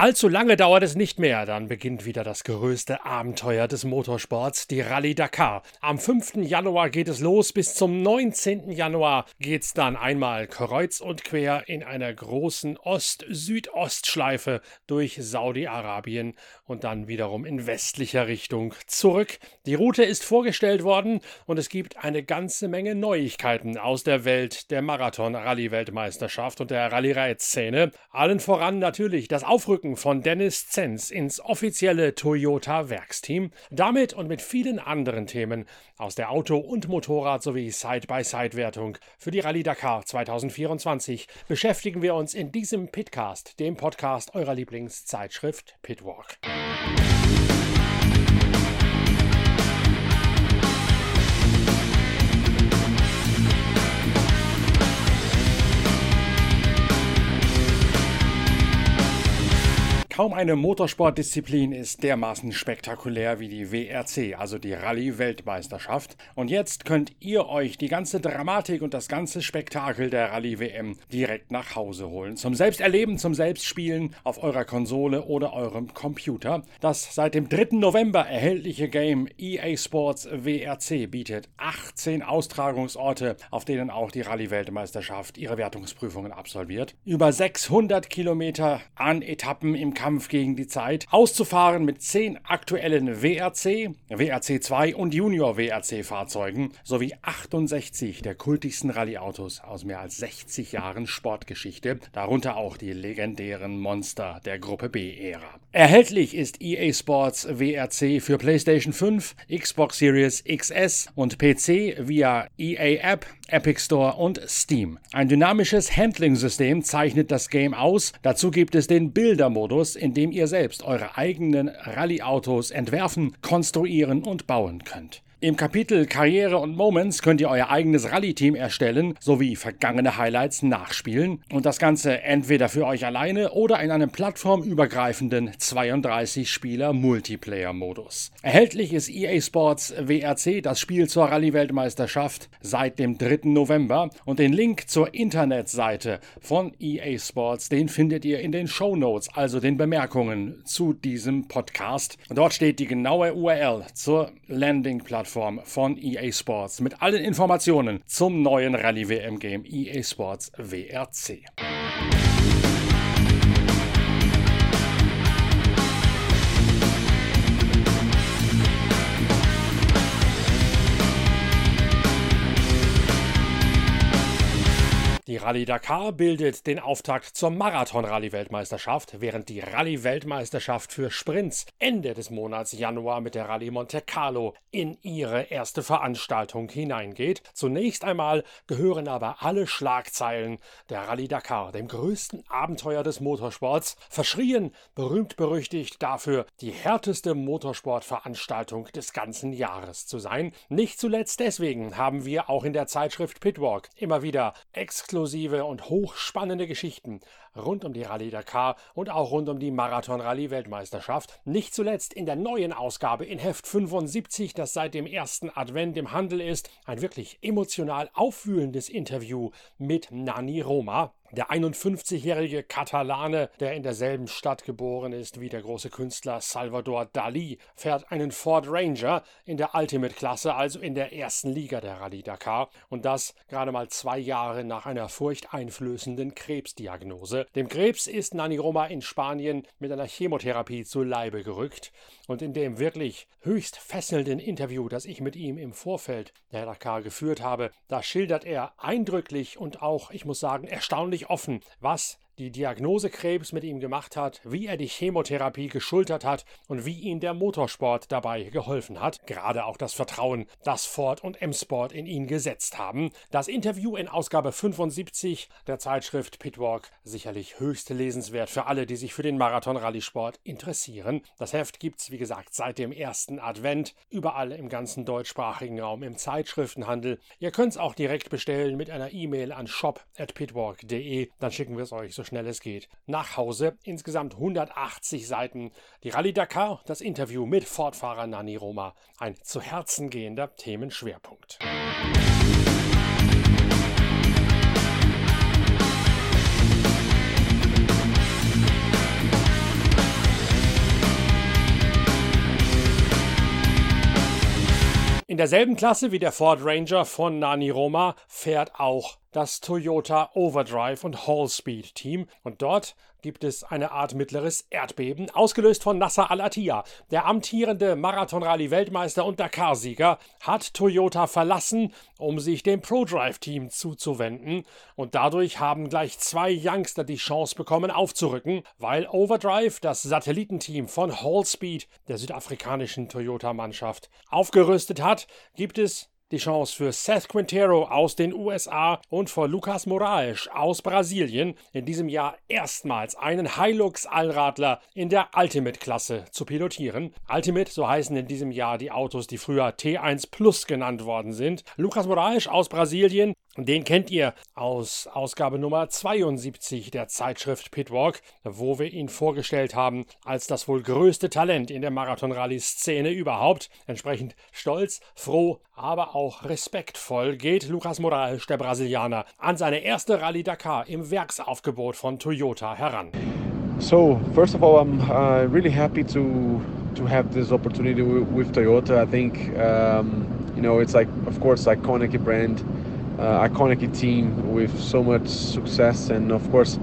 Allzu lange dauert es nicht mehr, dann beginnt wieder das größte Abenteuer des Motorsports, die Rallye Dakar. Am 5. Januar geht es los, bis zum 19. Januar geht's dann einmal kreuz und quer in einer großen Ost-Südost-Schleife durch Saudi-Arabien und dann wiederum in westlicher Richtung zurück. Die Route ist vorgestellt worden und es gibt eine ganze Menge Neuigkeiten aus der Welt der Marathon-Rallye-Weltmeisterschaft und der Rallye-Szene. Allen voran natürlich das Aufrücken Einfügen von Dennis Zenz ins offizielle Toyota Werksteam. Damit und mit vielen anderen Themen aus der Auto- und Motorrad- sowie Side-by-Side-Wertung für die Rallye Dakar 2024 beschäftigen wir uns in diesem Pitcast, dem Podcast eurer Lieblingszeitschrift Pitwalk. Kaum eine Motorsportdisziplin ist dermaßen spektakulär wie die WRC, also die Rallye-Weltmeisterschaft. Und jetzt könnt ihr euch die ganze Dramatik und das ganze Spektakel der Rallye-WM direkt nach Hause holen. Zum Selbsterleben, zum Selbstspielen auf eurer Konsole oder eurem Computer. Das seit dem 3. November erhältliche Game EA Sports WRC bietet 18 Austragungsorte, auf denen auch die Rallye-Weltmeisterschaft ihre Wertungsprüfungen absolviert. Über 600 Kilometer an Etappen im Kampf Kampf gegen die Zeit, auszufahren mit zehn aktuellen WRC, WRC 2 und Junior WRC Fahrzeugen sowie 68 der kultigsten Rallye-Autos aus mehr als 60 Jahren Sportgeschichte, darunter auch die legendären Monster der Gruppe B-Ära. Erhältlich ist EA Sports WRC für PlayStation 5, Xbox Series XS und PC via EA App, Epic Store und Steam. Ein dynamisches Handling-System zeichnet das Game aus. Dazu gibt es den Bildermodus, in dem ihr selbst eure eigenen Rallye-Autos entwerfen, konstruieren und bauen könnt. Im Kapitel Karriere und Moments könnt ihr euer eigenes Rallye-Team erstellen sowie vergangene Highlights nachspielen und das Ganze entweder für euch alleine oder in einem plattformübergreifenden 32-Spieler-Multiplayer-Modus. Erhältlich ist EA Sports WRC, das Spiel zur Rallye-Weltmeisterschaft, seit dem 3. November und den Link zur Internetseite von EA Sports, den findet ihr in den Show Notes, also den Bemerkungen zu diesem Podcast. Dort steht die genaue URL zur Landing-Plattform Plattform von EA Sports mit allen Informationen zum neuen Rallye WM Game EA Sports WRC. Rallye Dakar bildet den Auftakt zur Marathon-Rallye-Weltmeisterschaft, während die Rallye-Weltmeisterschaft für Sprints Ende des Monats Januar mit der Rallye Monte Carlo in ihre erste Veranstaltung hineingeht. Zunächst einmal gehören aber alle Schlagzeilen der Rallye Dakar, dem größten Abenteuer des Motorsports, verschrien, berühmt berüchtigt dafür, die härteste Motorsportveranstaltung des ganzen Jahres zu sein. Nicht zuletzt deswegen haben wir auch in der Zeitschrift Pitwalk immer wieder exklusiv exklusive und hochspannende Geschichten rund um die Rallye Dakar und auch rund um die Marathon-Rallye-Weltmeisterschaft. Nicht zuletzt in der neuen Ausgabe in Heft 75, das seit dem ersten Advent im Handel ist, ein wirklich emotional aufwühlendes Interview mit Nani Roma. Der 51-jährige Katalane, der in derselben Stadt geboren ist wie der große Künstler Salvador Dali, fährt einen Ford Ranger in der Ultimate-Klasse, also in der ersten Liga der Rallye Dakar. Und das gerade mal zwei Jahre nach einer furchteinflößenden Krebsdiagnose. Dem Krebs ist Nani Roma in Spanien mit einer Chemotherapie zu Leibe gerückt. Und in dem wirklich höchst fesselnden Interview, das ich mit ihm im Vorfeld der Dakar geführt habe, da schildert er eindrücklich und auch, ich muss sagen, erstaunlich offen, was die Diagnose Krebs mit ihm gemacht hat, wie er die Chemotherapie geschultert hat und wie ihm der Motorsport dabei geholfen hat. Gerade auch das Vertrauen, das Ford und M-Sport in ihn gesetzt haben. Das Interview in Ausgabe 75 der Zeitschrift Pitwalk sicherlich höchst lesenswert für alle, die sich für den Marathon-Rallye-Sport interessieren. Das Heft gibt's, wie gesagt, seit dem ersten Advent überall im ganzen deutschsprachigen Raum im Zeitschriftenhandel. Ihr könnt es auch direkt bestellen mit einer E-Mail an shop.pitwalk.de. Dann schicken wir es euch so schnell es geht nach Hause. Insgesamt 180 Seiten. Die Rallye Dakar, das Interview mit Fortfahrer Nani Roma. Ein zu Herzen gehender Themenschwerpunkt. In derselben Klasse wie der Ford Ranger von Nani Roma fährt auch das Toyota Overdrive und Hallspeed Team und dort gibt es eine Art mittleres Erdbeben, ausgelöst von Nasser Al-Attiyah. Der amtierende Marathon-Rallye-Weltmeister und Dakar-Sieger hat Toyota verlassen, um sich dem ProDrive-Team zuzuwenden. Und dadurch haben gleich zwei Youngster die Chance bekommen, aufzurücken, weil Overdrive, das Satellitenteam von Hallspeed, der südafrikanischen Toyota-Mannschaft, aufgerüstet hat, gibt es die Chance für Seth Quintero aus den USA und für Lucas Moraes aus Brasilien, in diesem Jahr erstmals einen Hilux-Allradler in der Ultimate-Klasse zu pilotieren. Ultimate, so heißen in diesem Jahr die Autos, die früher T1 Plus genannt worden sind. Lucas Moraes aus Brasilien den kennt ihr aus Ausgabe Nummer 72 der Zeitschrift Pitwalk, wo wir ihn vorgestellt haben als das wohl größte Talent in der Marathon-Rallye-Szene überhaupt. Entsprechend stolz, froh, aber auch respektvoll geht Lucas Moraes, der Brasilianer, an seine erste Rallye Dakar im Werksaufgebot von Toyota heran. So, first of all, I'm uh, really happy to to have this opportunity with Toyota. I think um, you know it's like, of course, iconic brand. Uh, iconic team with so much success, and of course,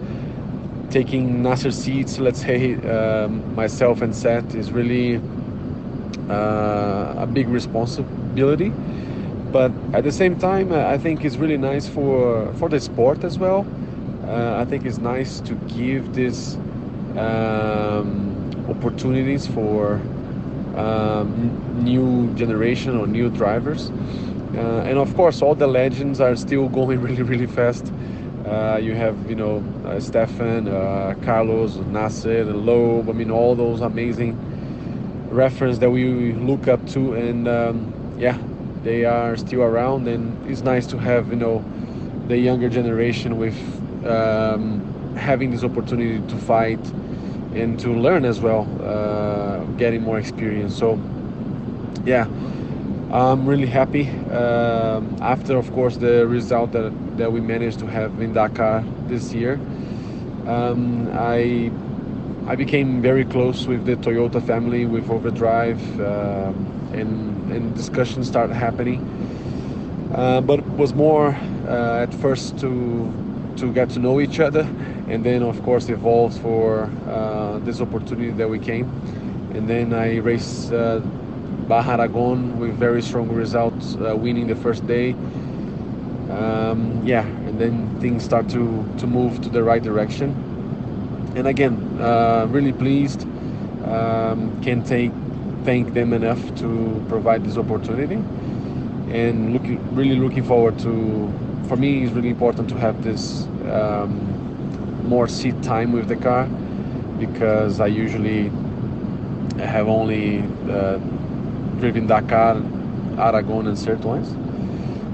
taking Nasser seats, let's say um, myself and Seth, is really uh, a big responsibility. But at the same time, I think it's really nice for for the sport as well. Uh, I think it's nice to give this um, opportunities for um, new generation or new drivers. Uh, and of course, all the legends are still going really, really fast. Uh, you have, you know, uh, Stefan, uh, Carlos, Nasser, Loeb. I mean, all those amazing reference that we look up to, and um, yeah, they are still around. And it's nice to have, you know, the younger generation with um, having this opportunity to fight and to learn as well, uh, getting more experience. So, yeah I'm really happy um, after, of course, the result that, that we managed to have in Dakar this year. Um, I I became very close with the Toyota family, with Overdrive, um, and and discussions started happening. Uh, but was more uh, at first to to get to know each other, and then of course evolved for uh, this opportunity that we came. And then I raced uh, Baja Aragon with very strong results, uh, winning the first day. Um, yeah, and then things start to, to move to the right direction. And again, uh, really pleased. Um, can take thank them enough to provide this opportunity, and looking really looking forward to. For me, it's really important to have this um, more seat time with the car because I usually have only uh, driven Dakar, Aragon, and Sertoins.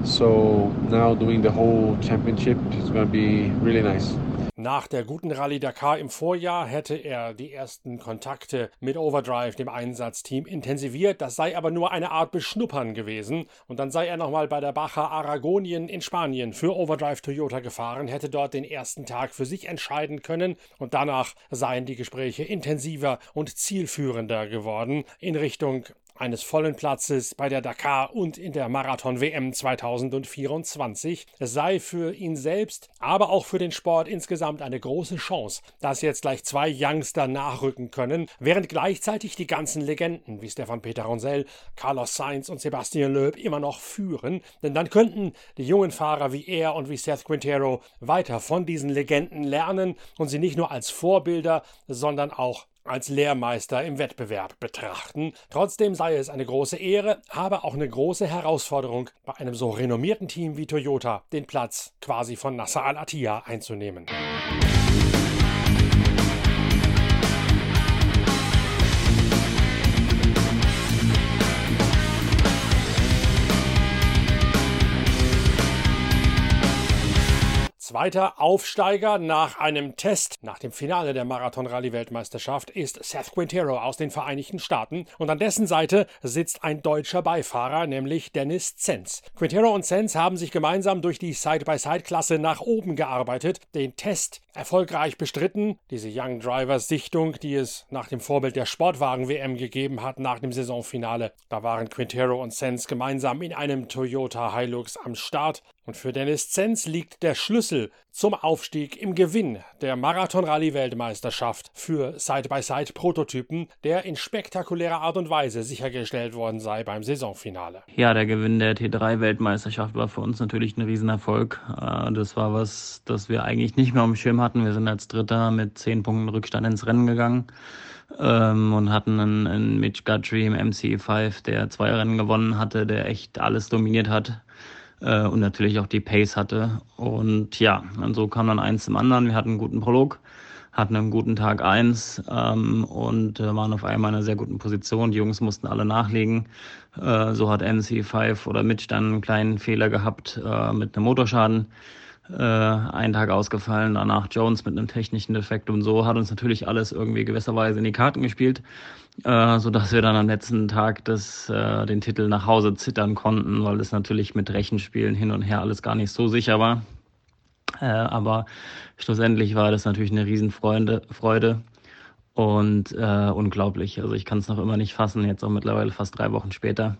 So now doing the whole championship is going to be really nice. Nach der guten Rallye Dakar im Vorjahr hätte er die ersten Kontakte mit Overdrive, dem Einsatzteam, intensiviert. Das sei aber nur eine Art Beschnuppern gewesen. Und dann sei er nochmal bei der Baja Aragonien in Spanien für Overdrive Toyota gefahren, hätte dort den ersten Tag für sich entscheiden können. Und danach seien die Gespräche intensiver und zielführender geworden in Richtung eines vollen Platzes bei der Dakar und in der Marathon WM 2024. Es sei für ihn selbst, aber auch für den Sport insgesamt eine große Chance, dass jetzt gleich zwei Youngster nachrücken können, während gleichzeitig die ganzen Legenden wie Stefan Peter Ronsell, Carlos Sainz und Sebastian Loeb immer noch führen, denn dann könnten die jungen Fahrer wie er und wie Seth Quintero weiter von diesen Legenden lernen und sie nicht nur als Vorbilder, sondern auch als Lehrmeister im Wettbewerb betrachten. Trotzdem sei es eine große Ehre, aber auch eine große Herausforderung, bei einem so renommierten Team wie Toyota den Platz quasi von Nasser Al-Attiyah einzunehmen. Zweiter Aufsteiger nach einem Test nach dem Finale der Marathon-Rallye-Weltmeisterschaft ist Seth Quintero aus den Vereinigten Staaten und an dessen Seite sitzt ein deutscher Beifahrer, nämlich Dennis Zenz. Quintero und Zenz haben sich gemeinsam durch die Side-by-Side-Klasse nach oben gearbeitet, den Test erfolgreich bestritten. Diese Young Drivers Sichtung, die es nach dem Vorbild der Sportwagen-WM gegeben hat, nach dem Saisonfinale. Da waren Quintero und Zenz gemeinsam in einem Toyota Hilux am Start. Und für Dennis Zenz liegt der Schlüssel zum Aufstieg im Gewinn der Marathon-Rallye-Weltmeisterschaft für Side-by-Side-Prototypen, der in spektakulärer Art und Weise sichergestellt worden sei beim Saisonfinale. Ja, der Gewinn der T3-Weltmeisterschaft war für uns natürlich ein Riesenerfolg. Äh, das war was, das wir eigentlich nicht mehr auf dem Schirm hatten. Wir sind als Dritter mit zehn Punkten Rückstand ins Rennen gegangen ähm, und hatten einen, einen Mitch Guthrie im MCE5, der zwei Rennen gewonnen hatte, der echt alles dominiert hat äh, und natürlich auch die Pace hatte. Und ja, und so kam dann eins zum anderen. Wir hatten einen guten Prolog, hatten einen guten Tag eins ähm, und äh, waren auf einmal in einer sehr guten Position. Die Jungs mussten alle nachlegen. Äh, so hat MC5 oder Mitch dann einen kleinen Fehler gehabt äh, mit einem Motorschaden äh, einen Tag ausgefallen, danach Jones mit einem technischen Defekt und so hat uns natürlich alles irgendwie gewisserweise in die Karten gespielt, äh, so dass wir dann am letzten Tag das, äh, den Titel nach Hause zittern konnten, weil es natürlich mit Rechenspielen hin und her alles gar nicht so sicher war. Äh, aber schlussendlich war das natürlich eine Riesenfreude Freude und äh, unglaublich. Also ich kann es noch immer nicht fassen, jetzt auch mittlerweile fast drei Wochen später.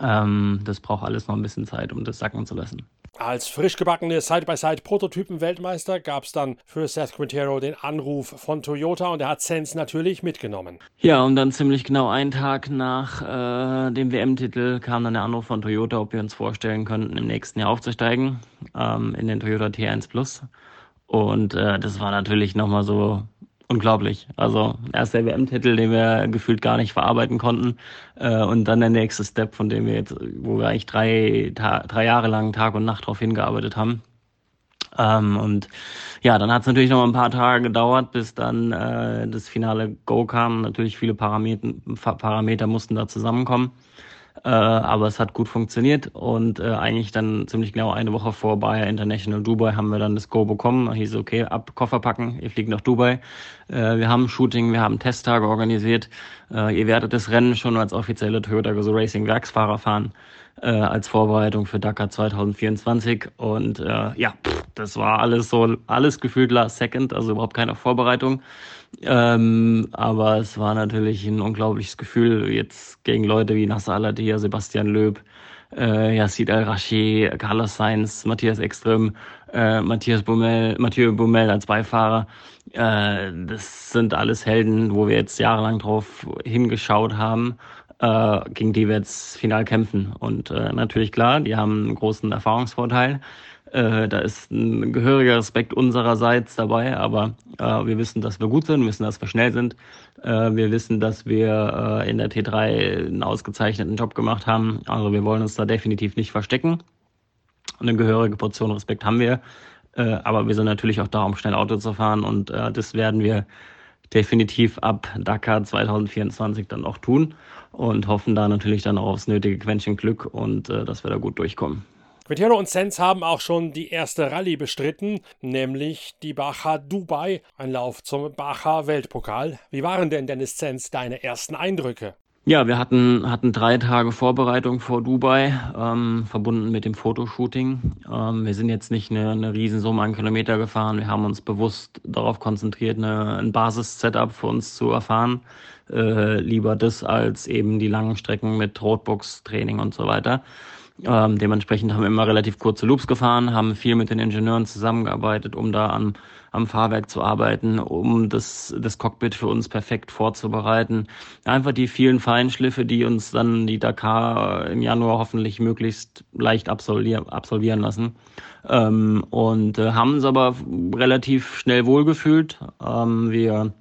Ähm, das braucht alles noch ein bisschen Zeit, um das sacken zu lassen. Als frisch gebackene Side-by-Side-Prototypen-Weltmeister gab es dann für Seth Quintero den Anruf von Toyota und er hat Sens natürlich mitgenommen. Ja, und dann ziemlich genau einen Tag nach äh, dem WM-Titel kam dann der Anruf von Toyota, ob wir uns vorstellen könnten, im nächsten Jahr aufzusteigen ähm, in den Toyota T1 Plus. Und äh, das war natürlich nochmal so unglaublich. Also erst der WM-Titel, den wir gefühlt gar nicht verarbeiten konnten, äh, und dann der nächste Step, von dem wir jetzt, wo wir eigentlich drei, drei Jahre lang Tag und Nacht darauf hingearbeitet haben. Ähm, und ja, dann hat es natürlich noch ein paar Tage gedauert, bis dann äh, das finale Go kam. Natürlich viele Parameter, Parameter mussten da zusammenkommen. Äh, aber es hat gut funktioniert und äh, eigentlich dann ziemlich genau eine Woche vor Bayer International Dubai haben wir dann das Go bekommen. Hieß okay, ab Koffer packen, ihr fliegt nach Dubai. Äh, wir haben Shooting, wir haben Testtage organisiert. Äh, ihr werdet das Rennen schon als offizielle Toyota Gazoo Racing Werksfahrer fahren äh, als Vorbereitung für Dakar 2024 und äh, ja, pff, das war alles so alles gefühlt last second, also überhaupt keine Vorbereitung. Ähm, aber es war natürlich ein unglaubliches Gefühl, jetzt gegen Leute wie Nasser Al-Attiyah, Sebastian Löb, äh, Yassid Al-Rashi, Carlos Sainz, Matthias Ekström, äh, Matthias Bummel, Mathieu Bummel als Beifahrer. Äh, das sind alles Helden, wo wir jetzt jahrelang drauf hingeschaut haben, äh, gegen die wir jetzt final kämpfen. Und äh, natürlich klar, die haben einen großen Erfahrungsvorteil. Äh, da ist ein gehöriger Respekt unsererseits dabei, aber äh, wir wissen, dass wir gut sind, wir wissen, dass wir schnell sind. Äh, wir wissen, dass wir äh, in der T3 einen ausgezeichneten Job gemacht haben. Also wir wollen uns da definitiv nicht verstecken. Und eine gehörige Portion Respekt haben wir. Äh, aber wir sind natürlich auch da, um schnell Auto zu fahren und äh, das werden wir definitiv ab Dakar 2024 dann auch tun und hoffen da natürlich dann auch aufs nötige Quäntchen Glück und dass wir da gut durchkommen. Quintero und Sens haben auch schon die erste Rallye bestritten, nämlich die Baja Dubai, ein Lauf zum Baja Weltpokal. Wie waren denn Dennis Sens deine ersten Eindrücke? Ja, wir hatten, hatten drei Tage Vorbereitung vor Dubai, ähm, verbunden mit dem Fotoshooting. Ähm, wir sind jetzt nicht eine, eine Riesensumme an Kilometer gefahren. Wir haben uns bewusst darauf konzentriert, eine, ein Basis-Setup für uns zu erfahren. Äh, lieber das als eben die langen Strecken mit Roadbox-Training und so weiter. Ähm, dementsprechend haben wir immer relativ kurze Loops gefahren, haben viel mit den Ingenieuren zusammengearbeitet, um da am, am Fahrwerk zu arbeiten, um das, das Cockpit für uns perfekt vorzubereiten. Einfach die vielen Feinschliffe, die uns dann die Dakar im Januar hoffentlich möglichst leicht absolvieren, absolvieren lassen. Ähm, und äh, haben uns aber relativ schnell wohlgefühlt. Ähm, wir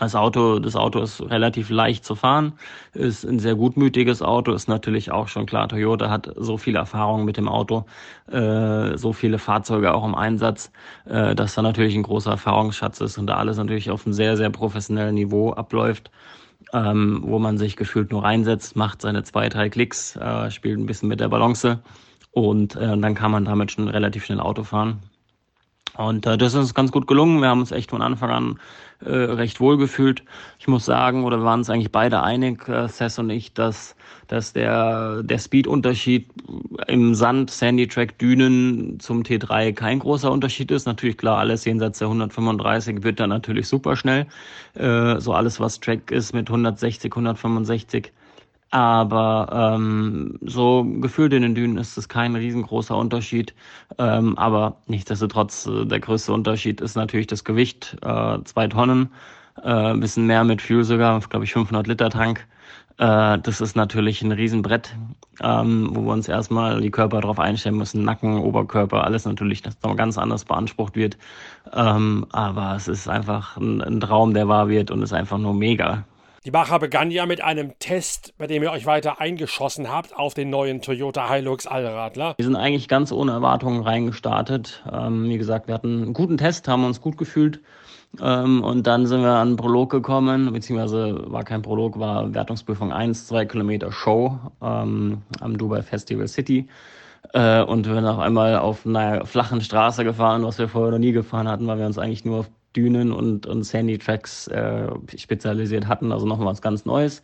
das Auto, das Auto ist relativ leicht zu fahren, ist ein sehr gutmütiges Auto, ist natürlich auch schon klar, Toyota hat so viel Erfahrung mit dem Auto, äh, so viele Fahrzeuge auch im Einsatz, äh, dass da natürlich ein großer Erfahrungsschatz ist und da alles natürlich auf einem sehr, sehr professionellen Niveau abläuft, ähm, wo man sich gefühlt nur reinsetzt, macht seine zwei, drei Klicks, äh, spielt ein bisschen mit der Balance und äh, dann kann man damit schon relativ schnell Auto fahren. Und äh, das ist uns ganz gut gelungen. Wir haben uns echt von Anfang an äh, recht wohl gefühlt. Ich muss sagen, oder wir waren uns eigentlich beide einig, äh, Sess und ich, dass, dass der, der Speed-Unterschied im Sand, Sandy-Track, Dünen zum T3 kein großer Unterschied ist. Natürlich klar, alles jenseits der 135 wird dann natürlich super schnell. Äh, so alles, was Track ist mit 160, 165 aber ähm, so gefühlt in den Dünen ist es kein riesengroßer Unterschied. Ähm, aber nichtsdestotrotz, äh, der größte Unterschied ist natürlich das Gewicht. Äh, zwei Tonnen, äh, ein bisschen mehr mit Fuel sogar, glaube ich 500 Liter Tank. Äh, das ist natürlich ein Riesenbrett, ähm, wo wir uns erstmal die Körper darauf einstellen müssen. Nacken, Oberkörper, alles natürlich das noch ganz anders beansprucht wird. Ähm, aber es ist einfach ein, ein Traum, der wahr wird und ist einfach nur mega. Die Bacher begann ja mit einem Test, bei dem ihr euch weiter eingeschossen habt auf den neuen Toyota Hilux Allradler. Wir sind eigentlich ganz ohne Erwartungen reingestartet. Ähm, wie gesagt, wir hatten einen guten Test, haben uns gut gefühlt. Ähm, und dann sind wir an einen Prolog gekommen, beziehungsweise war kein Prolog, war Wertungsprüfung 1, 2 Kilometer Show ähm, am Dubai Festival City. Äh, und wir sind auf einmal auf einer flachen Straße gefahren, was wir vorher noch nie gefahren hatten, weil wir uns eigentlich nur auf Dünen und, und Sandy-Tracks äh, spezialisiert hatten, also nochmal was ganz Neues.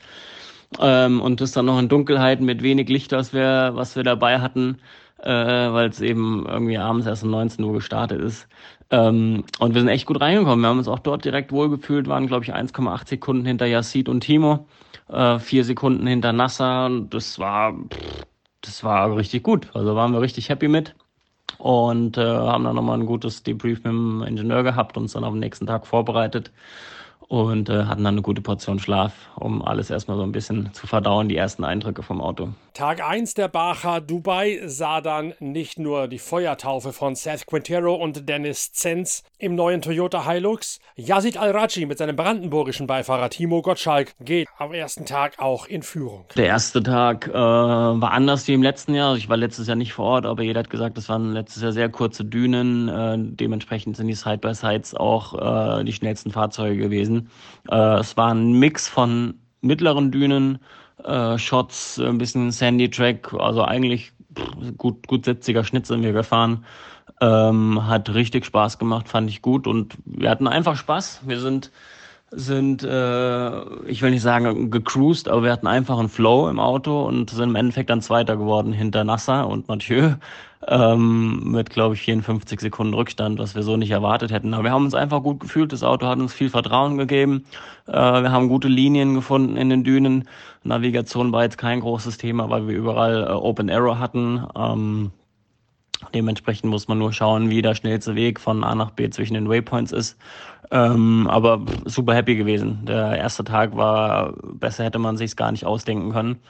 Ähm, und das dann noch in Dunkelheit mit wenig Licht, was wir, was wir dabei hatten, äh, weil es eben irgendwie abends erst um 19 Uhr gestartet ist. Ähm, und wir sind echt gut reingekommen. Wir haben uns auch dort direkt wohlgefühlt, waren, glaube ich, 1,8 Sekunden hinter Yassid und Timo, äh, vier Sekunden hinter Nasser. Und das war, pff, das war richtig gut. Also waren wir richtig happy mit und äh, haben dann nochmal ein gutes Debrief mit dem Ingenieur gehabt, uns dann auf den nächsten Tag vorbereitet und äh, hatten dann eine gute Portion Schlaf, um alles erstmal so ein bisschen zu verdauen, die ersten Eindrücke vom Auto. Tag 1 der Baja Dubai sah dann nicht nur die Feuertaufe von Seth Quintero und Dennis Zenz im neuen Toyota Hilux. Yazid Al-Raji mit seinem brandenburgischen Beifahrer Timo Gottschalk geht am ersten Tag auch in Führung. Der erste Tag äh, war anders wie im letzten Jahr. Ich war letztes Jahr nicht vor Ort, aber jeder hat gesagt, das waren letztes Jahr sehr kurze Dünen. Äh, dementsprechend sind die Side-by-Sides auch äh, die schnellsten Fahrzeuge gewesen. Äh, es war ein Mix von mittleren Dünen, äh, Shots, ein bisschen Sandy Track, also eigentlich gut, gut setziger Schnitt sind wir gefahren. Ähm, hat richtig Spaß gemacht, fand ich gut und wir hatten einfach Spaß. Wir sind sind, äh, ich will nicht sagen gecruised, aber wir hatten einfach einen Flow im Auto und sind im Endeffekt dann Zweiter geworden hinter Nasser und Mathieu ähm, mit, glaube ich, 54 Sekunden Rückstand, was wir so nicht erwartet hätten. Aber wir haben uns einfach gut gefühlt. Das Auto hat uns viel Vertrauen gegeben. Äh, wir haben gute Linien gefunden in den Dünen. Navigation war jetzt kein großes Thema, weil wir überall äh, Open Arrow hatten. Ähm, Dementsprechend muss man nur schauen, wie der schnellste Weg von A nach B zwischen den Waypoints ist. Ähm, aber super happy gewesen. Der erste Tag war besser, hätte man sich gar nicht ausdenken können.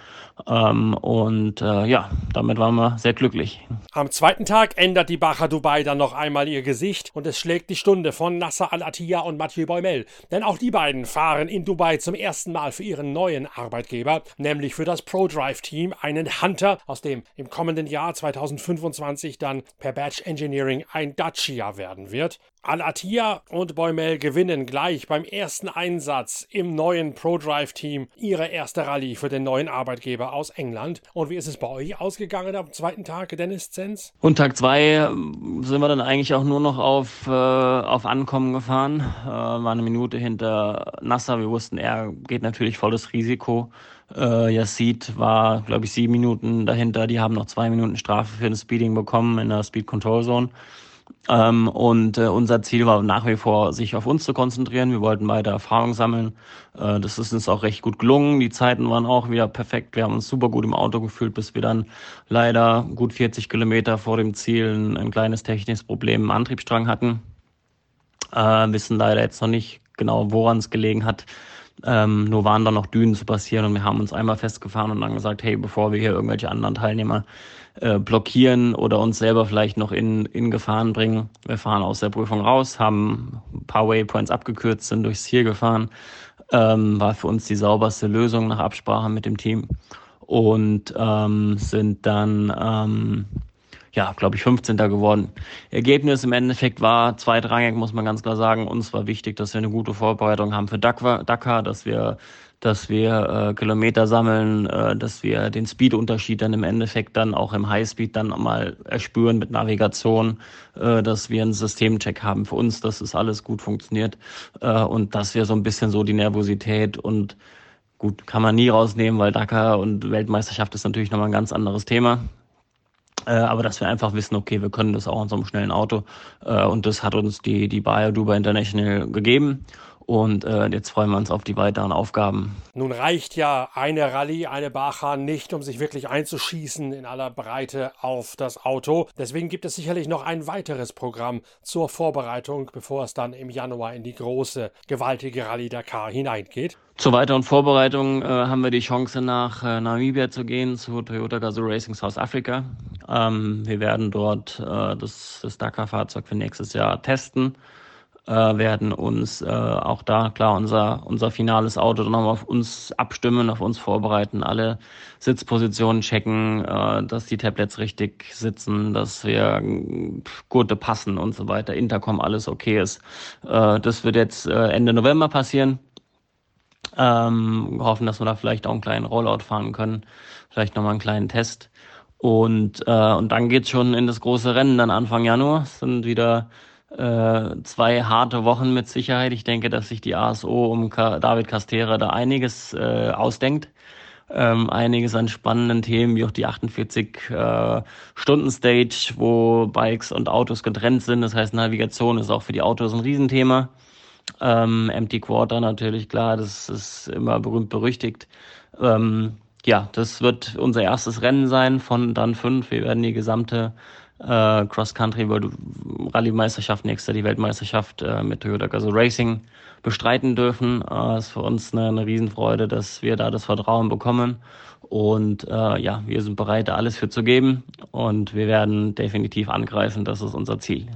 Ähm, und äh, ja, damit waren wir sehr glücklich. Am zweiten Tag ändert die Bacher Dubai dann noch einmal ihr Gesicht und es schlägt die Stunde von Nasser Al-Attiyah und Mathieu Boimel. Denn auch die beiden fahren in Dubai zum ersten Mal für ihren neuen Arbeitgeber, nämlich für das ProDrive Team, einen Hunter, aus dem im kommenden Jahr 2025 dann per Batch Engineering ein Dacia werden wird. Al-Attiyah und Boimel gewinnen gleich beim ersten Einsatz im neuen ProDrive-Team ihre erste Rallye für den neuen Arbeitgeber aus England. Und wie ist es bei euch ausgegangen am zweiten Tag, Dennis Zenz? Und Tag zwei ähm, sind wir dann eigentlich auch nur noch auf, äh, auf Ankommen gefahren. Äh, war eine Minute hinter Nasser. Wir wussten, er geht natürlich volles Risiko. Äh, Yassid war, glaube ich, sieben Minuten dahinter. Die haben noch zwei Minuten Strafe für das Speeding bekommen in der Speed Control Zone. Ähm, und äh, unser Ziel war nach wie vor, sich auf uns zu konzentrieren. Wir wollten weiter Erfahrung sammeln. Äh, das ist uns auch recht gut gelungen. Die Zeiten waren auch wieder perfekt. Wir haben uns super gut im Auto gefühlt, bis wir dann leider gut 40 Kilometer vor dem Ziel ein, ein kleines technisches Problem im Antriebsstrang hatten. Äh, wissen leider jetzt noch nicht genau, woran es gelegen hat. Ähm, nur waren da noch Dünen zu passieren und wir haben uns einmal festgefahren und dann gesagt, hey, bevor wir hier irgendwelche anderen Teilnehmer äh, blockieren oder uns selber vielleicht noch in, in Gefahren bringen. Wir fahren aus der Prüfung raus, haben ein paar Waypoints abgekürzt, sind durchs Ziel gefahren. Ähm, war für uns die sauberste Lösung nach Absprache mit dem Team und ähm, sind dann ähm, ja, glaube ich, 15. geworden. Ergebnis im Endeffekt war zweitrangig, muss man ganz klar sagen. Uns war wichtig, dass wir eine gute Vorbereitung haben für Dakar, dass wir dass wir äh, Kilometer sammeln, äh, dass wir den Speedunterschied dann im Endeffekt dann auch im Highspeed dann mal erspüren mit Navigation, äh, dass wir einen Systemcheck haben für uns, dass es alles gut funktioniert äh, und dass wir so ein bisschen so die Nervosität und gut, kann man nie rausnehmen, weil Dakar und Weltmeisterschaft ist natürlich nochmal ein ganz anderes Thema. Äh, aber dass wir einfach wissen, okay, wir können das auch in so einem schnellen Auto. Äh, und das hat uns die, die Bayer Dubai International gegeben. Und äh, jetzt freuen wir uns auf die weiteren Aufgaben. Nun reicht ja eine Rallye, eine Bacha nicht, um sich wirklich einzuschießen in aller Breite auf das Auto. Deswegen gibt es sicherlich noch ein weiteres Programm zur Vorbereitung, bevor es dann im Januar in die große, gewaltige Rallye Dakar hineingeht. Zur weiteren Vorbereitung äh, haben wir die Chance, nach äh, Namibia zu gehen, zu Toyota Gazoo Racing South Africa. Ähm, wir werden dort äh, das, das Dakar-Fahrzeug für nächstes Jahr testen äh, werden uns äh, auch da klar unser unser finales Auto nochmal auf uns abstimmen, auf uns vorbereiten, alle Sitzpositionen checken, äh, dass die Tablets richtig sitzen, dass wir Gurte passen und so weiter, Intercom alles okay ist. Äh, das wird jetzt äh, Ende November passieren. Ähm, hoffen, dass wir da vielleicht auch einen kleinen Rollout fahren können, vielleicht nochmal einen kleinen Test. Und, äh, und dann geht's schon in das große Rennen, dann Anfang Januar. Es sind wieder äh, zwei harte Wochen mit Sicherheit. Ich denke, dass sich die ASO um Ka David Castera da einiges äh, ausdenkt. Ähm, einiges an spannenden Themen, wie auch die 48 äh, wo Bikes und Autos getrennt sind. Das heißt, Navigation ist auch für die Autos ein Riesenthema. Ähm, Empty Quarter natürlich, klar, das ist immer berühmt berüchtigt. Ähm, ja, das wird unser erstes Rennen sein von dann fünf. Wir werden die gesamte äh, Cross-Country World Rallye-Meisterschaft, nächster die Weltmeisterschaft äh, mit Toyota Gazoo Racing bestreiten dürfen. Äh, ist für uns eine, eine Riesenfreude, dass wir da das Vertrauen bekommen. Und äh, ja, wir sind bereit, alles für zu geben. Und wir werden definitiv angreifen. Das ist unser Ziel.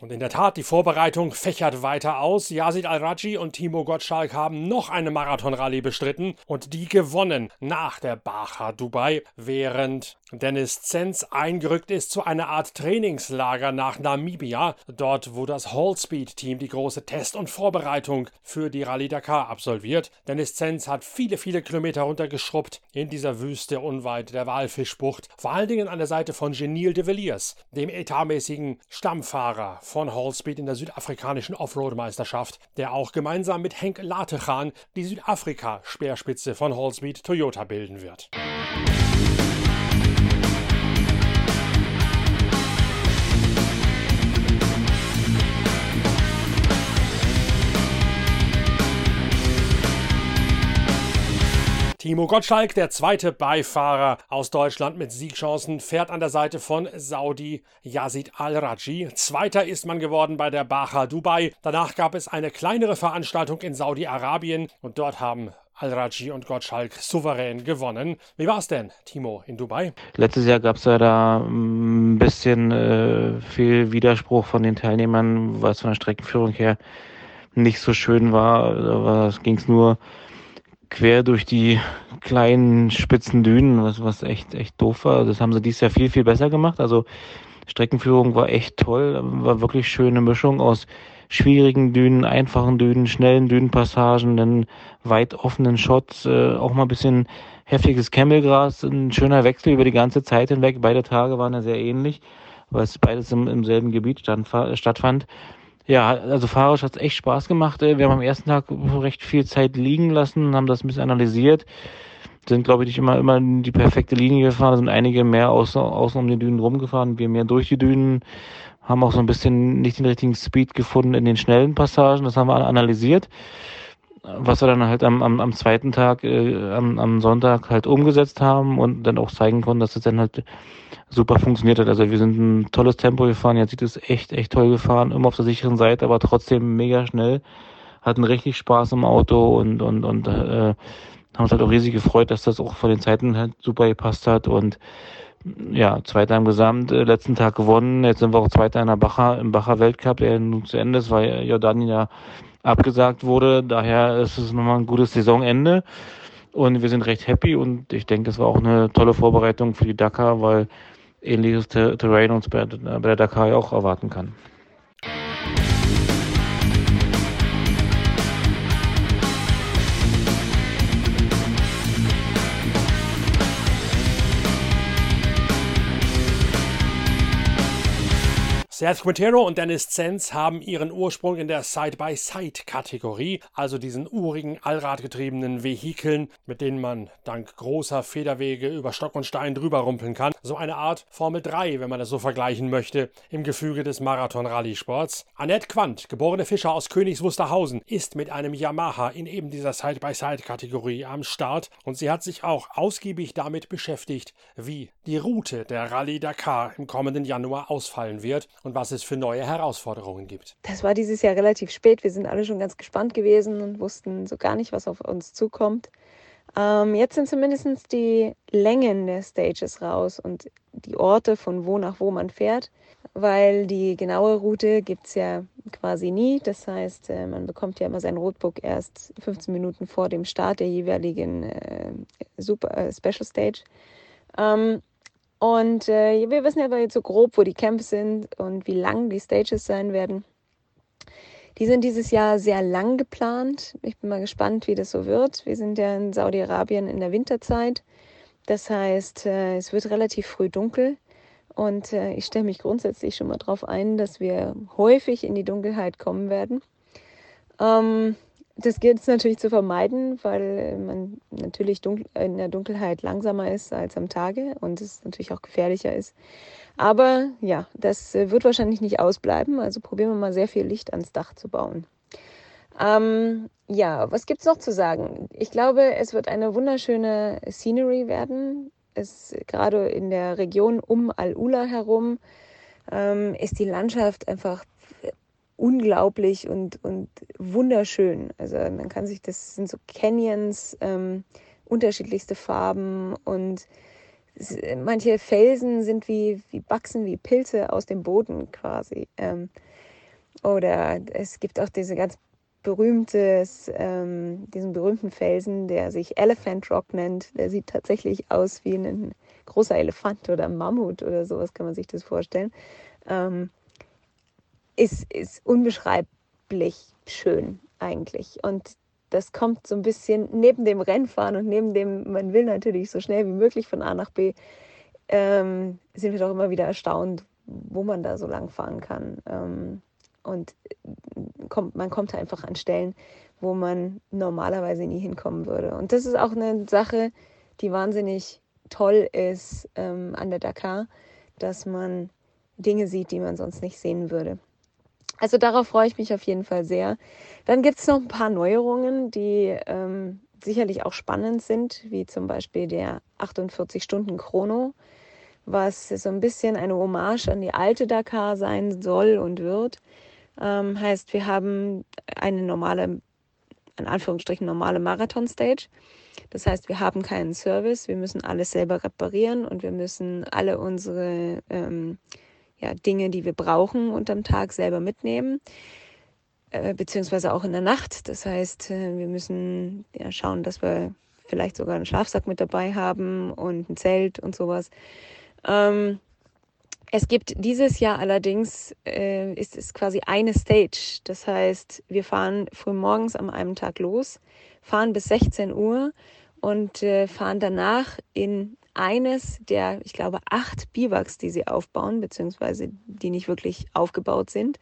Und in der Tat, die Vorbereitung fächert weiter aus. Yazid Al-Raji und Timo Gottschalk haben noch eine Marathon-Rallye bestritten und die gewonnen nach der Bacha Dubai, während Dennis eingerückt ist zu einer Art Trainingslager nach Namibia, dort wo das Hallspeed-Team die große Test- und Vorbereitung für die Rallye Dakar absolviert. Dennis Zenz hat viele, viele Kilometer runtergeschrubbt in dieser Wüste unweit der Walfischbucht, vor allen Dingen an der Seite von Genil de Villiers, dem etatmäßigen Stammfahrer von Hallspeed in der südafrikanischen Offroad-Meisterschaft, der auch gemeinsam mit Henk Latechan die Südafrika-Speerspitze von Hallspeed Toyota bilden wird. Timo Gottschalk, der zweite Beifahrer aus Deutschland mit Siegchancen, fährt an der Seite von Saudi Yazid Al-Raji. Zweiter ist man geworden bei der Bacha Dubai. Danach gab es eine kleinere Veranstaltung in Saudi-Arabien und dort haben Al-Raji und Gottschalk souverän gewonnen. Wie war es denn, Timo, in Dubai? Letztes Jahr gab es ja da mm, ein bisschen äh, viel Widerspruch von den Teilnehmern, was von der Streckenführung her nicht so schön war. Da ging es nur quer durch die kleinen spitzen Dünen, was, was echt, echt doof war. Das haben sie dieses Jahr viel, viel besser gemacht. Also Streckenführung war echt toll, war wirklich schöne Mischung aus schwierigen Dünen, einfachen Dünen, schnellen Dünenpassagen, dann weit offenen Shots, äh, auch mal ein bisschen heftiges Camelgras, ein schöner Wechsel über die ganze Zeit hinweg. Beide Tage waren ja sehr ähnlich, weil es beides im, im selben Gebiet stand, stattfand. Ja, also fahrerisch hat es echt Spaß gemacht. Wir haben am ersten Tag recht viel Zeit liegen lassen, haben das ein bisschen analysiert. Sind, glaube ich, nicht immer, immer die perfekte Linie gefahren. Sind einige mehr außen, außen um die Dünen rumgefahren, wir mehr durch die Dünen. Haben auch so ein bisschen nicht den richtigen Speed gefunden in den schnellen Passagen. Das haben wir analysiert. Was wir dann halt am, am, am zweiten Tag, äh, am, am Sonntag halt umgesetzt haben und dann auch zeigen konnten, dass es das dann halt super funktioniert hat. Also wir sind ein tolles Tempo gefahren. Jetzt sieht es echt, echt toll gefahren. Immer auf der sicheren Seite, aber trotzdem mega schnell. Hatten richtig Spaß im Auto und, und, und äh, haben uns halt auch riesig gefreut, dass das auch von den Zeiten halt super gepasst hat und ja, Zweiter im Gesamt, äh, letzten Tag gewonnen. Jetzt sind wir auch Zweiter in der Bacher, im Bacher Weltcup, der nun zu Ende ist, weil Jordanien ja abgesagt wurde. Daher ist es nochmal ein gutes Saisonende. Und wir sind recht happy und ich denke, es war auch eine tolle Vorbereitung für die Dakar, weil ähnliches Terrain uns bei, bei der Dakar auch erwarten kann. Seth Quintero und Dennis Zenz haben ihren Ursprung in der Side-by-Side-Kategorie, also diesen urigen, allradgetriebenen Vehikeln, mit denen man dank großer Federwege über Stock und Stein drüber rumpeln kann. So eine Art Formel 3, wenn man das so vergleichen möchte, im Gefüge des Marathon-Rallye-Sports. Annette Quandt, geborene Fischer aus Königs Wusterhausen, ist mit einem Yamaha in eben dieser Side-by-Side-Kategorie am Start und sie hat sich auch ausgiebig damit beschäftigt, wie die Route der Rallye Dakar im kommenden Januar ausfallen wird was es für neue Herausforderungen gibt. Das war dieses Jahr relativ spät. Wir sind alle schon ganz gespannt gewesen und wussten so gar nicht, was auf uns zukommt. Ähm, jetzt sind zumindest die Längen der Stages raus und die Orte, von wo nach wo man fährt, weil die genaue Route gibt es ja quasi nie. Das heißt, äh, man bekommt ja immer sein Roadbook erst 15 Minuten vor dem Start der jeweiligen äh, Super äh, Special Stage. Ähm, und äh, wir wissen aber jetzt so grob, wo die Camps sind und wie lang die Stages sein werden. Die sind dieses Jahr sehr lang geplant. Ich bin mal gespannt, wie das so wird. Wir sind ja in Saudi-Arabien in der Winterzeit. Das heißt, äh, es wird relativ früh dunkel. Und äh, ich stelle mich grundsätzlich schon mal darauf ein, dass wir häufig in die Dunkelheit kommen werden. Ähm, das gilt es natürlich zu vermeiden, weil man natürlich in der Dunkelheit langsamer ist als am Tage und es natürlich auch gefährlicher ist. Aber ja, das wird wahrscheinlich nicht ausbleiben. Also probieren wir mal sehr viel Licht ans Dach zu bauen. Ähm, ja, was gibt es noch zu sagen? Ich glaube, es wird eine wunderschöne Scenery werden. Es, gerade in der Region um Al-Ula herum ähm, ist die Landschaft einfach unglaublich und, und wunderschön. Also man kann sich, das sind so Canyons, ähm, unterschiedlichste Farben und manche Felsen sind wie, wie wachsen wie Pilze aus dem Boden quasi. Ähm, oder es gibt auch diese ganz berühmtes, ähm, diesen berühmten Felsen, der sich Elephant Rock nennt. Der sieht tatsächlich aus wie ein großer Elefant oder Mammut oder sowas kann man sich das vorstellen. Ähm, ist, ist unbeschreiblich schön eigentlich. Und das kommt so ein bisschen neben dem Rennfahren und neben dem, man will natürlich so schnell wie möglich von A nach B, ähm, sind wir doch immer wieder erstaunt, wo man da so lang fahren kann. Ähm, und kommt, man kommt einfach an Stellen, wo man normalerweise nie hinkommen würde. Und das ist auch eine Sache, die wahnsinnig toll ist ähm, an der Dakar, dass man Dinge sieht, die man sonst nicht sehen würde. Also darauf freue ich mich auf jeden Fall sehr. Dann gibt es noch ein paar Neuerungen, die ähm, sicherlich auch spannend sind, wie zum Beispiel der 48-Stunden-Chrono, was so ein bisschen eine Hommage an die alte Dakar sein soll und wird. Ähm, heißt, wir haben eine normale, in Anführungsstrichen normale Marathon-Stage. Das heißt, wir haben keinen Service, wir müssen alles selber reparieren und wir müssen alle unsere ähm, ja, Dinge, die wir brauchen unterm Tag selber mitnehmen, äh, beziehungsweise auch in der Nacht. Das heißt, äh, wir müssen ja, schauen, dass wir vielleicht sogar einen Schlafsack mit dabei haben und ein Zelt und sowas. Ähm, es gibt dieses Jahr allerdings, äh, ist es quasi eine Stage. Das heißt, wir fahren früh morgens am einem Tag los, fahren bis 16 Uhr und äh, fahren danach in eines der, ich glaube, acht Biwaks, die sie aufbauen, beziehungsweise die nicht wirklich aufgebaut sind.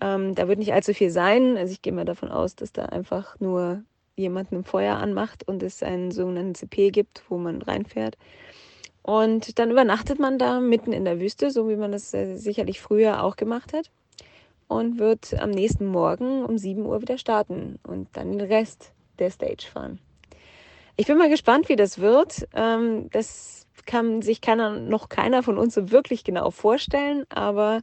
Ähm, da wird nicht allzu viel sein. Also ich gehe mal davon aus, dass da einfach nur jemand ein Feuer anmacht und es einen sogenannten CP gibt, wo man reinfährt. Und dann übernachtet man da mitten in der Wüste, so wie man das äh, sicherlich früher auch gemacht hat. Und wird am nächsten Morgen um 7 Uhr wieder starten und dann den Rest der Stage fahren. Ich bin mal gespannt, wie das wird. Ähm, das kann sich keiner, noch keiner von uns so wirklich genau vorstellen, aber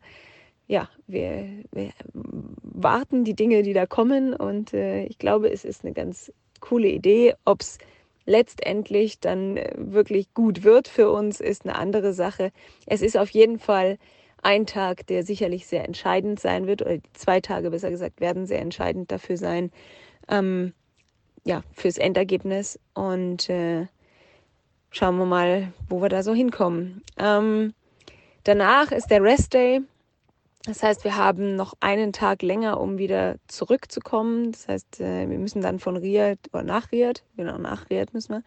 ja, wir, wir warten die Dinge, die da kommen und äh, ich glaube, es ist eine ganz coole Idee. Ob es letztendlich dann äh, wirklich gut wird für uns, ist eine andere Sache. Es ist auf jeden Fall ein Tag, der sicherlich sehr entscheidend sein wird, oder zwei Tage besser gesagt werden sehr entscheidend dafür sein, ähm, ja, fürs Endergebnis und äh, schauen wir mal, wo wir da so hinkommen. Ähm, Danach ist der Rest Day. Das heißt, wir haben noch einen Tag länger, um wieder zurückzukommen. Das heißt, äh, wir müssen dann von Riyadh oder nach Riyadh, genau nach Riyadh müssen wir.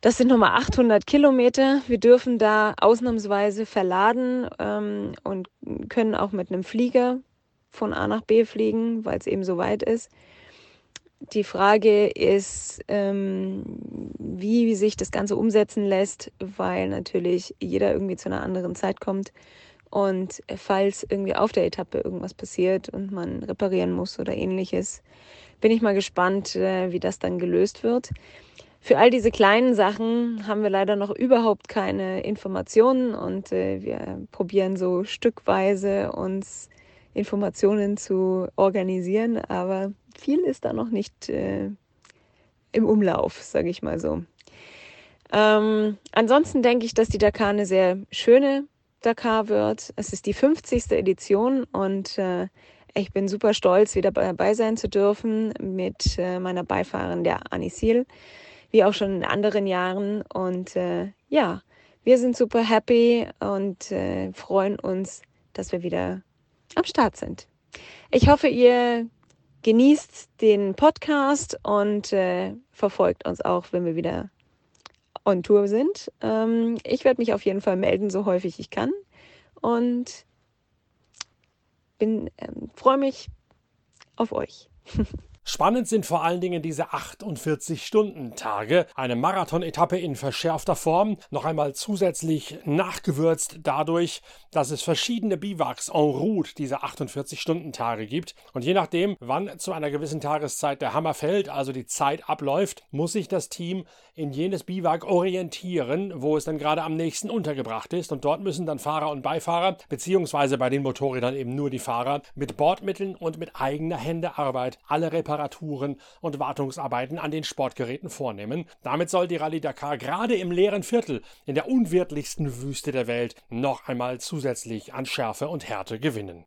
Das sind nochmal 800 Kilometer. Wir dürfen da ausnahmsweise verladen ähm, und können auch mit einem Flieger von A nach B fliegen, weil es eben so weit ist. Die Frage ist, ähm, wie sich das Ganze umsetzen lässt, weil natürlich jeder irgendwie zu einer anderen Zeit kommt. Und falls irgendwie auf der Etappe irgendwas passiert und man reparieren muss oder ähnliches, bin ich mal gespannt, äh, wie das dann gelöst wird. Für all diese kleinen Sachen haben wir leider noch überhaupt keine Informationen und äh, wir probieren so stückweise uns Informationen zu organisieren, aber viel ist da noch nicht äh, im Umlauf, sage ich mal so. Ähm, ansonsten denke ich, dass die Dakar eine sehr schöne Dakar wird. Es ist die 50. Edition und äh, ich bin super stolz, wieder dabei sein zu dürfen mit äh, meiner Beifahrerin, der Anisil, wie auch schon in anderen Jahren. Und äh, ja, wir sind super happy und äh, freuen uns, dass wir wieder am Start sind. Ich hoffe, ihr genießt den Podcast und äh, verfolgt uns auch, wenn wir wieder on Tour sind. Ähm, ich werde mich auf jeden Fall melden, so häufig ich kann. Und bin ähm, freue mich auf euch. Spannend sind vor allen Dingen diese 48-Stunden-Tage. Eine Marathon-Etappe in verschärfter Form, noch einmal zusätzlich nachgewürzt dadurch, dass es verschiedene Biwaks en route diese 48-Stunden-Tage gibt. Und je nachdem, wann zu einer gewissen Tageszeit der Hammer fällt, also die Zeit abläuft, muss sich das Team in jenes Biwak orientieren, wo es dann gerade am nächsten untergebracht ist. Und dort müssen dann Fahrer und Beifahrer, beziehungsweise bei den Motorrädern eben nur die Fahrer, mit Bordmitteln und mit eigener Händearbeit alle Reparaturen Reparaturen und Wartungsarbeiten an den Sportgeräten vornehmen. Damit soll die Rallye Dakar gerade im leeren Viertel in der unwirtlichsten Wüste der Welt noch einmal zusätzlich an Schärfe und Härte gewinnen.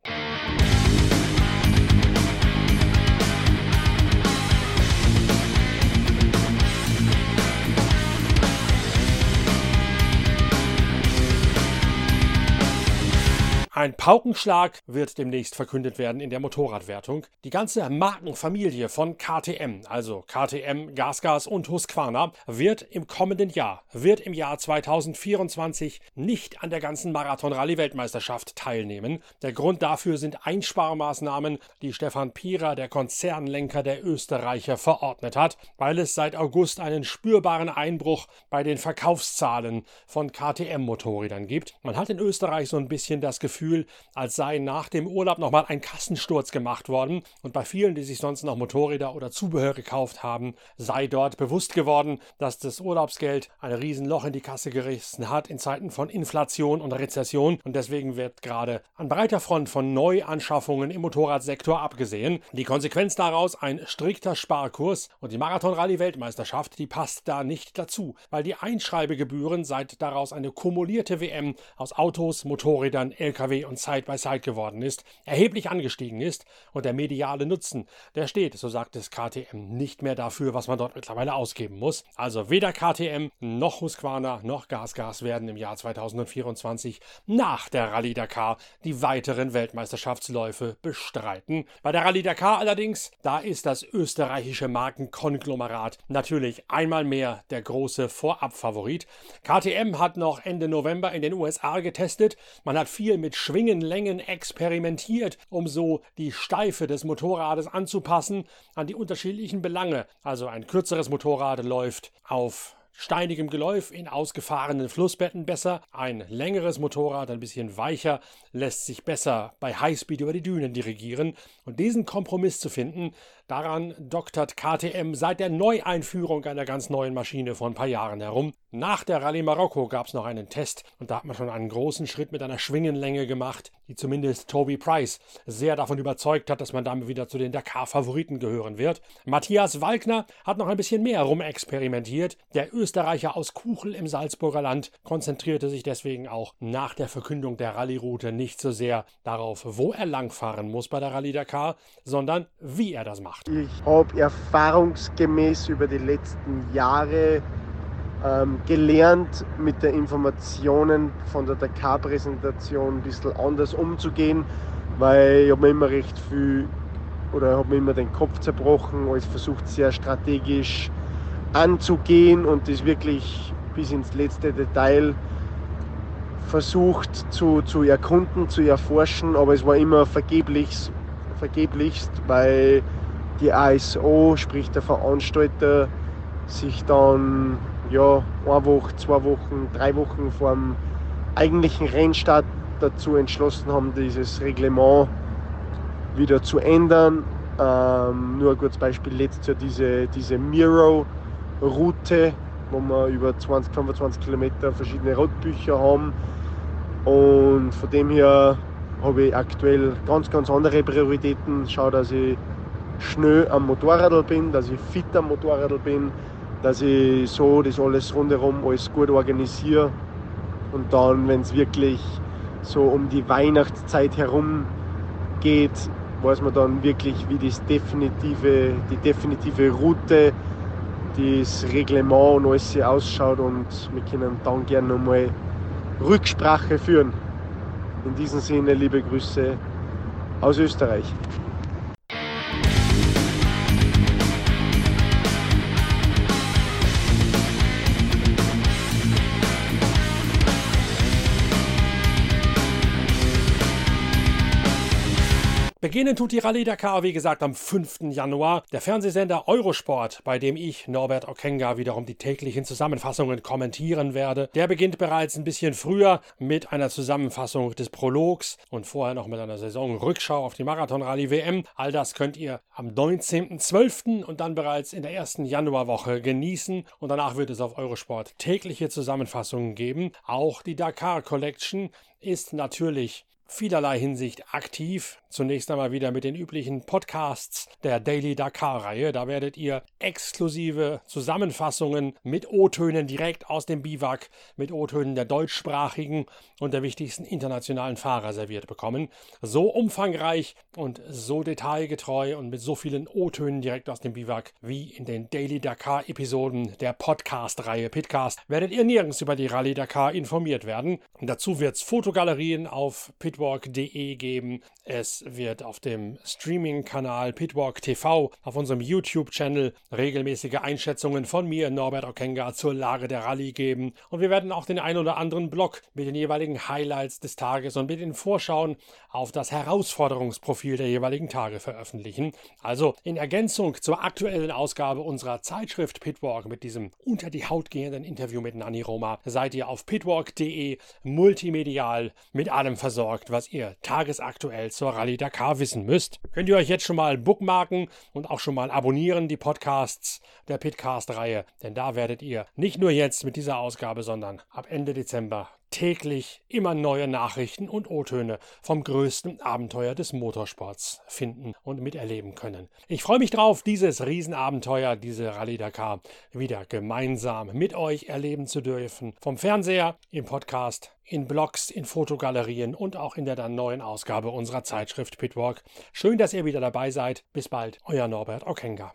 Ein Paukenschlag wird demnächst verkündet werden in der Motorradwertung. Die ganze Markenfamilie von KTM, also KTM, GasGas und Husqvarna, wird im kommenden Jahr, wird im Jahr 2024 nicht an der ganzen Marathon-Rallye-Weltmeisterschaft teilnehmen. Der Grund dafür sind Einsparmaßnahmen, die Stefan Pierer, der Konzernlenker der Österreicher, verordnet hat, weil es seit August einen spürbaren Einbruch bei den Verkaufszahlen von KTM-Motorrädern gibt. Man hat in Österreich so ein bisschen das Gefühl, Gefühl, als sei nach dem Urlaub nochmal ein Kassensturz gemacht worden. Und bei vielen, die sich sonst noch Motorräder oder Zubehör gekauft haben, sei dort bewusst geworden, dass das Urlaubsgeld ein Riesenloch in die Kasse gerissen hat in Zeiten von Inflation und Rezession. Und deswegen wird gerade an breiter Front von Neuanschaffungen im Motorradsektor abgesehen. Die Konsequenz daraus ein strikter Sparkurs. Und die Marathon-Rallye-Weltmeisterschaft, die passt da nicht dazu, weil die Einschreibegebühren seit daraus eine kumulierte WM aus Autos, Motorrädern, LKW und Side-by-Side geworden ist, erheblich angestiegen ist und der mediale Nutzen, der steht, so sagt es KTM, nicht mehr dafür, was man dort mittlerweile ausgeben muss. Also weder KTM noch Husqvarna noch GasGas werden im Jahr 2024 nach der Rallye Dakar die weiteren Weltmeisterschaftsläufe bestreiten. Bei der Rallye Dakar allerdings, da ist das österreichische Markenkonglomerat natürlich einmal mehr der große Vorabfavorit. KTM hat noch Ende November in den USA getestet. Man hat viel mit Schwingenlängen experimentiert, um so die Steife des Motorrades anzupassen an die unterschiedlichen Belange. Also ein kürzeres Motorrad läuft auf steinigem Geläuf in ausgefahrenen Flussbetten besser. Ein längeres Motorrad, ein bisschen weicher, lässt sich besser bei Highspeed über die Dünen dirigieren. Und diesen Kompromiss zu finden, daran doktert KTM seit der Neueinführung einer ganz neuen Maschine vor ein paar Jahren herum. Nach der Rallye Marokko gab es noch einen Test und da hat man schon einen großen Schritt mit einer Schwingenlänge gemacht, die zumindest Toby Price sehr davon überzeugt hat, dass man damit wieder zu den Dakar-Favoriten gehören wird. Matthias Walkner hat noch ein bisschen mehr rumexperimentiert. Der Österreicher aus Kuchel im Salzburger Land konzentrierte sich deswegen auch nach der Verkündung der Rallye-Route nicht so sehr darauf, wo er langfahren muss bei der Rallye Dakar, sondern wie er das macht. Ich habe erfahrungsgemäß über die letzten Jahre ähm, gelernt, mit den Informationen von der Dakar-Präsentation ein bisschen anders umzugehen, weil ich habe mir immer recht viel oder habe mir immer den Kopf zerbrochen, alles versucht sehr strategisch anzugehen und das wirklich bis ins letzte Detail versucht zu, zu erkunden, zu erforschen, aber es war immer vergeblich, vergeblichst, weil die ASO, sprich der Veranstalter, sich dann ja, eine Woche, zwei Wochen, drei Wochen vor dem eigentlichen Rennstart dazu entschlossen haben, dieses Reglement wieder zu ändern. Ähm, nur ein kurzes Beispiel, letztes Jahr diese, diese Miro-Route, wo wir über 20, 25 Kilometer verschiedene Rotbücher haben. Und von dem her habe ich aktuell ganz, ganz andere Prioritäten. Schaue, dass ich schnell am Motorrad bin, dass ich fit am Motorrad bin, dass ich so das alles rundherum alles gut organisiere. Und dann, wenn es wirklich so um die Weihnachtszeit herum geht, weiß man dann wirklich, wie das definitive, die definitive Route, das Reglement und alles ausschaut und wir können dann gerne nochmal Rücksprache führen. In diesem Sinne liebe Grüße aus Österreich. Beginnen tut die Rallye Dakar, wie gesagt, am 5. Januar. Der Fernsehsender Eurosport, bei dem ich, Norbert Okenga, wiederum die täglichen Zusammenfassungen kommentieren werde, der beginnt bereits ein bisschen früher mit einer Zusammenfassung des Prologs und vorher noch mit einer Saisonrückschau auf die Marathon-Rallye WM. All das könnt ihr am 19.12. und dann bereits in der ersten Januarwoche genießen und danach wird es auf Eurosport tägliche Zusammenfassungen geben. Auch die Dakar Collection ist natürlich vielerlei Hinsicht aktiv. Zunächst einmal wieder mit den üblichen Podcasts der Daily Dakar-Reihe. Da werdet ihr exklusive Zusammenfassungen mit O-Tönen direkt aus dem Biwak, mit O-Tönen der deutschsprachigen und der wichtigsten internationalen Fahrer serviert bekommen. So umfangreich und so detailgetreu und mit so vielen O-Tönen direkt aus dem Biwak wie in den Daily Dakar-Episoden der Podcast-Reihe Pitcast werdet ihr nirgends über die Rallye Dakar informiert werden. Dazu wird es Fotogalerien auf Pitwalk pitwalk.de geben. Es wird auf dem Streaming-Kanal Pitwalk TV, auf unserem YouTube-Channel regelmäßige Einschätzungen von mir, Norbert Okenga, zur Lage der Rallye geben. Und wir werden auch den ein oder anderen Blog mit den jeweiligen Highlights des Tages und mit den Vorschauen auf das Herausforderungsprofil der jeweiligen Tage veröffentlichen. Also in Ergänzung zur aktuellen Ausgabe unserer Zeitschrift Pitwalk mit diesem unter die Haut gehenden Interview mit Nani Roma seid ihr auf pitwalk.de multimedial mit allem versorgt, was ihr tagesaktuell zur Rallye Dakar wissen müsst. Könnt ihr euch jetzt schon mal bookmarken und auch schon mal abonnieren, die Podcasts der Pitcast-Reihe, denn da werdet ihr nicht nur jetzt mit dieser Ausgabe, sondern ab Ende Dezember täglich immer neue Nachrichten und O-Töne vom größten Abenteuer des Motorsports finden und miterleben können. Ich freue mich drauf, dieses Riesenabenteuer, diese Rallye Dakar, wieder gemeinsam mit euch erleben zu dürfen. Vom Fernseher, im Podcast, in Blogs, in Fotogalerien und auch in der dann neuen Ausgabe unserer Zeitschrift Pitwalk. Schön, dass ihr wieder dabei seid. Bis bald, euer Norbert Okenga.